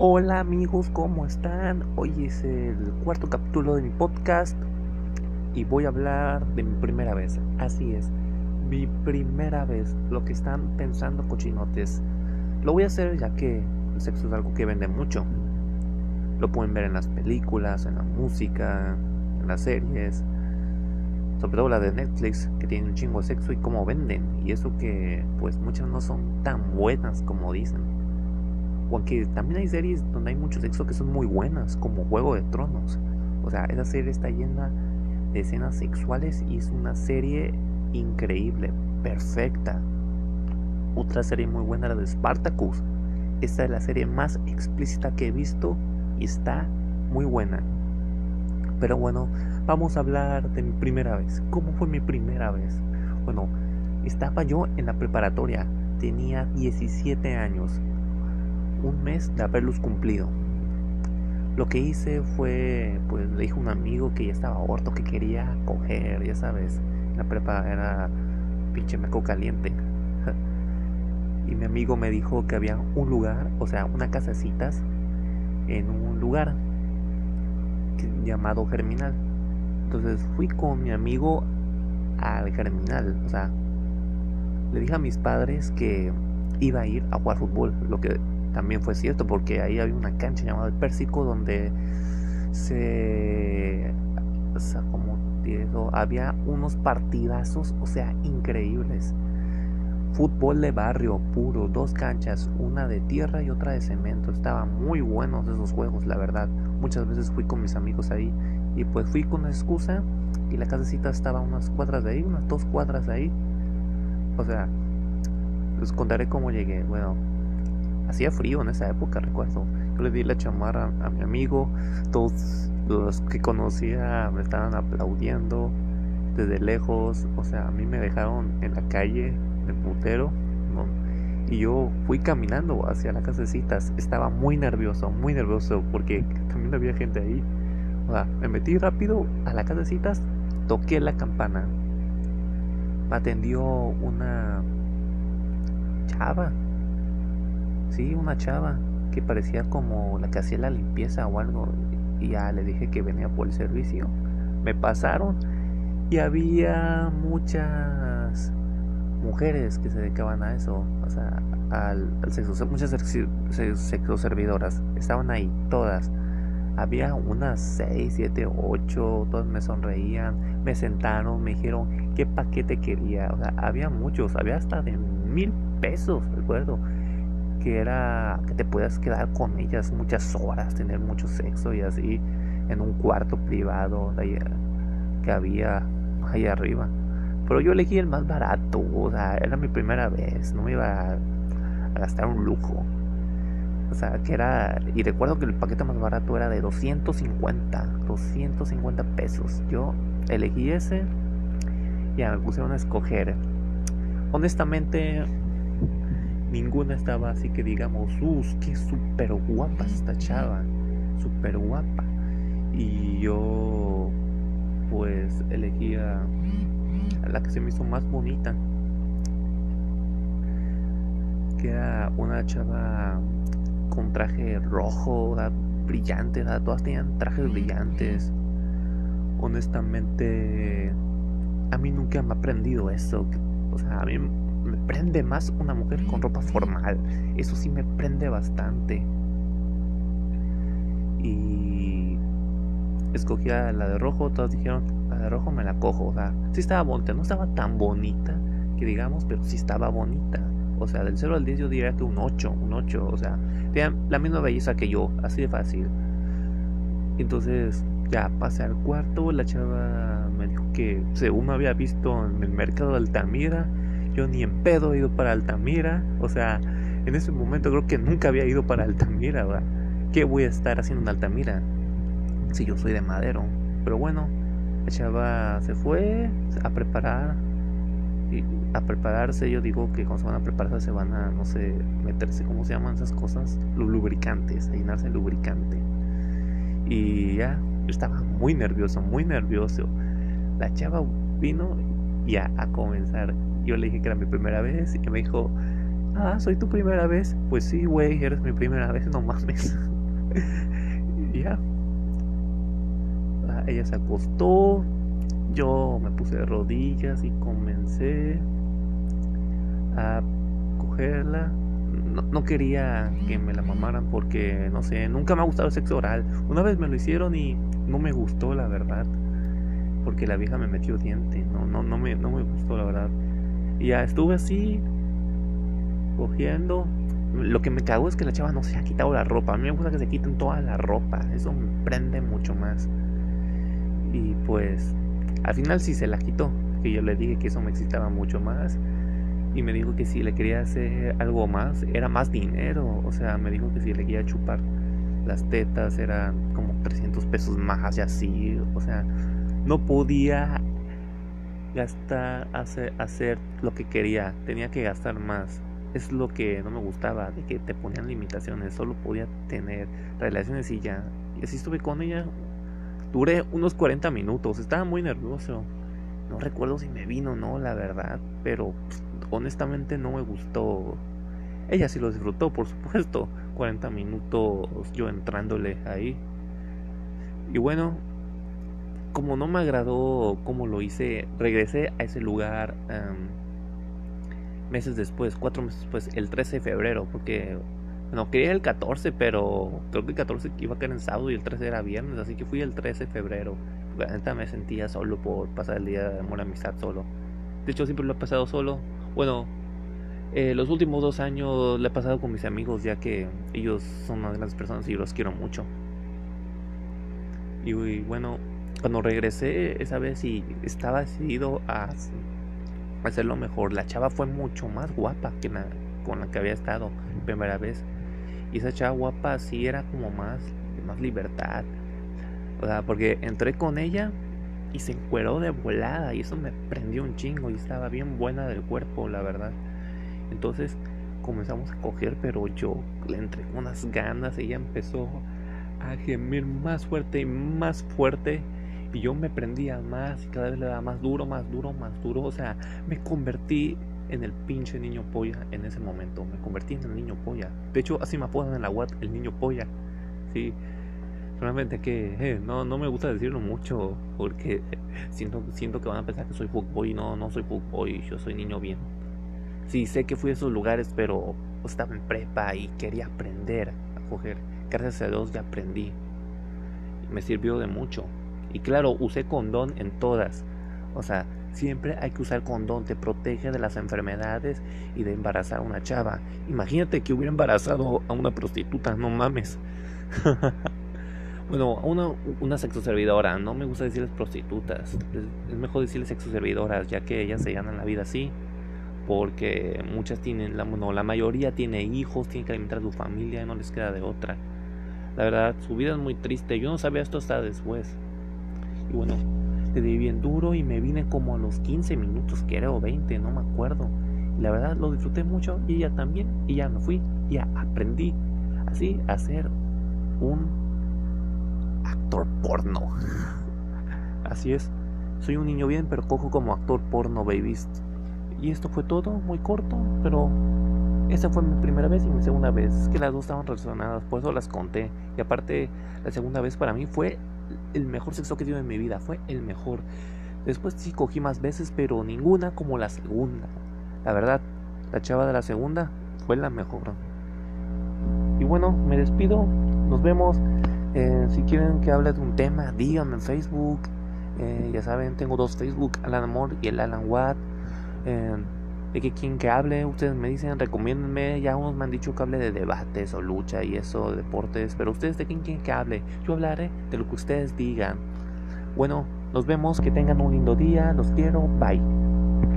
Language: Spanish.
Hola amigos, ¿cómo están? Hoy es el cuarto capítulo de mi podcast y voy a hablar de mi primera vez. Así es, mi primera vez, lo que están pensando cochinotes. Lo voy a hacer ya que el sexo es algo que vende mucho. Lo pueden ver en las películas, en la música, en las series. Sobre todo la de Netflix, que tiene un chingo de sexo y cómo venden. Y eso que pues muchas no son tan buenas como dicen. Aunque también hay series donde hay mucho sexo que son muy buenas, como Juego de Tronos. O sea, esa serie está llena de escenas sexuales y es una serie increíble, perfecta. Otra serie muy buena, la de Spartacus. Esta es la serie más explícita que he visto y está muy buena. Pero bueno, vamos a hablar de mi primera vez. ¿Cómo fue mi primera vez? Bueno, estaba yo en la preparatoria, tenía 17 años un mes de haberlos cumplido. Lo que hice fue, pues le dije a un amigo que ya estaba orto, que quería coger, ya sabes, la prepa era pinche meco caliente. y mi amigo me dijo que había un lugar, o sea, una casecitas en un lugar llamado Germinal. Entonces fui con mi amigo al Germinal, o sea, le dije a mis padres que iba a ir a jugar fútbol, lo que también fue cierto porque ahí había una cancha llamada el Pérsico donde se como había unos partidazos, o sea, increíbles. Fútbol de barrio puro, dos canchas, una de tierra y otra de cemento. Estaban muy buenos esos juegos, la verdad. Muchas veces fui con mis amigos ahí y pues fui con una excusa y la casecita estaba unas cuadras de ahí, unas dos cuadras de ahí. O sea, les contaré cómo llegué. Bueno, Hacía frío en esa época, recuerdo. Yo le di la chamarra a mi amigo, todos los que conocía me estaban aplaudiendo desde lejos, o sea, a mí me dejaron en la calle de putero, y yo fui caminando hacia las casecitas, estaba muy nervioso, muy nervioso, porque también había gente ahí. O sea, me metí rápido a las casecitas, toqué la campana, me atendió una chava Sí, una chava que parecía como la que hacía la limpieza o algo. Y ya le dije que venía por el servicio. Me pasaron y había muchas mujeres que se dedicaban a eso, o sea, al, sexo, muchas sexo servidoras, estaban ahí todas. Había unas 6, 7, 8, todas me sonreían, me sentaron, me dijeron qué paquete quería, había muchos, había hasta de mil pesos, recuerdo que era que te puedas quedar con ellas muchas horas, tener mucho sexo y así en un cuarto privado que había ahí arriba. Pero yo elegí el más barato, o sea, era mi primera vez, no me iba a, gastar un lujo. O sea, que era. Y recuerdo que el paquete más barato era de 250. 250 pesos. Yo elegí ese. Ya me pusieron a escoger. Honestamente, ninguna estaba así que digamos, ¡uh, qué súper guapa esta chava! Súper guapa. Y yo, pues, elegí a, la que se me hizo más bonita. Que era una chava con traje rojo, brillante, todas tenían trajes brillantes. Honestamente, a mí nunca me ha aprendido eso. O sea, a mí me prende más una mujer con ropa formal. Eso sí me prende bastante. Y escogí a la de rojo, todos dijeron, la de rojo me la cojo. O sea, sí estaba bonita, no estaba tan bonita que digamos, pero sí estaba bonita. O sea, del 0 al 10 yo diría que un 8, un 8. O sea, tenía la misma belleza que yo, así de fácil. Entonces, ya pasé al cuarto, la chava me dijo que según me había visto en el mercado de Altamira, yo ni en pedo he ido para Altamira. O sea, en ese momento creo que nunca había ido para Altamira. ¿Qué voy a estar haciendo en Altamira? Si yo soy de Madero. Pero bueno, la chava se fue a preparar. Y a prepararse, yo digo que cuando se van a prepararse se van a, no sé, meterse, ¿cómo se llaman esas cosas? Los lubricantes, a llenarse el lubricante. Y ya, yo estaba muy nervioso, muy nervioso. La chava vino ya a comenzar yo le dije que era mi primera vez y me dijo, Ah, soy tu primera vez. Pues sí, güey, eres mi primera vez, no mames. ya. Ah, ella se acostó. Yo me puse de rodillas y comencé a cogerla. No, no, quería que me la mamaran porque, no sé, nunca me ha gustado el sexo oral. Una vez me lo hicieron y no me gustó, la verdad. Porque la vieja me metió diente. No, no, no, me, no me gustó, la verdad. Y ya estuve así, cogiendo. Lo que me cago es que la chava no se ha quitado la ropa. A mí me gusta que se quiten toda la ropa. Eso me prende mucho más. Y pues, al final sí se la quitó. Que yo le dije que eso me excitaba mucho más. Y me dijo que si le quería hacer algo más, era más dinero. O sea, me dijo que si le quería chupar las tetas, eran como 300 pesos más y así. O sea, no podía gastar, hacer, hacer lo que quería. Tenía que gastar más es lo que no me gustaba, de que te ponían limitaciones, solo podía tener relaciones y ya. Y así estuve con ella. Duré unos 40 minutos, estaba muy nervioso. No recuerdo si me vino o no, la verdad, pero honestamente no me gustó. Ella sí lo disfrutó, por supuesto. 40 minutos yo entrándole ahí. Y bueno, como no me agradó cómo lo hice, regresé a ese lugar meses después, cuatro meses después, el 13 de febrero, porque no quería el 14, pero creo que el 14 iba a caer en sábado y el 13 era viernes, así que fui el 13 de febrero. La neta me sentía solo por pasar el día de amor amistad solo. De hecho, siempre lo he pasado solo. Bueno, eh, los últimos dos años lo he pasado con mis amigos, ya que ellos son unas grandes personas y los quiero mucho. Y bueno, cuando regresé esa vez y estaba decidido a hacerlo mejor. La chava fue mucho más guapa que la con la que había estado primera vez. Y esa chava guapa sí era como más, más libertad. O sea, porque entré con ella y se encueró de volada y eso me prendió un chingo y estaba bien buena del cuerpo, la verdad. Entonces comenzamos a coger, pero yo le entré unas ganas, ella empezó a gemir más fuerte y más fuerte y yo me prendía más y cada vez le daba más duro, más duro, más duro. O sea, me convertí en el pinche niño polla en ese momento. Me convertí en el niño polla. De hecho, así me apodan en la web el niño polla. Sí. Realmente que eh, no, no me gusta decirlo mucho porque siento, siento que van a pensar que soy fuckboy. No, no soy fuckboy, yo soy niño bien. Sí, sé que fui a esos lugares, pero estaba en prepa y quería aprender a coger. Gracias a Dios ya aprendí. Me sirvió de mucho. Y claro, usé condón en todas. O sea, siempre hay que usar condón, te protege de las enfermedades y de embarazar a una chava. Imagínate que hubiera embarazado a una prostituta, no mames. bueno, una, una sexoservidora, no me gusta decirles prostitutas, es, mejor decirles sexoservidoras, ya que ellas se ganan la vida así. Porque muchas tienen, la, no, la mayoría tiene hijos, tienen que alimentar a su familia y no les queda de otra. La verdad, su vida es muy triste. Yo no sabía esto hasta después. Y bueno, le di bien duro y me vine como a los 15 minutos, que era o 20, no me acuerdo. Y la verdad lo disfruté mucho y ya también. Y ya me fui, ya aprendí así a ser un actor porno. Así es, soy un niño bien, pero cojo como actor porno, babies. Y esto fue todo, muy corto, pero esa fue mi primera vez y mi segunda vez. Es que las dos estaban relacionadas, por eso las conté. Y aparte, la segunda vez para mí fue el mejor sexo que tenido en mi vida, fue el mejor. Después sí cogí más veces, pero ninguna como la segunda. La verdad, la chava de la segunda fue la mejor. Y bueno, me despido. Nos vemos. Eh, si quieren que hable de un tema, díganme en Facebook. Eh, ya saben, tengo dos Facebook, Alan Amor y el Alan Watt. Eh, de que quien que hable, ustedes me dicen, recomiéndenme, ya unos me han dicho que hable de debates o lucha y eso, deportes, pero ustedes de quién quieren que hable, yo hablaré de lo que ustedes digan. Bueno, nos vemos, que tengan un lindo día, los quiero, bye.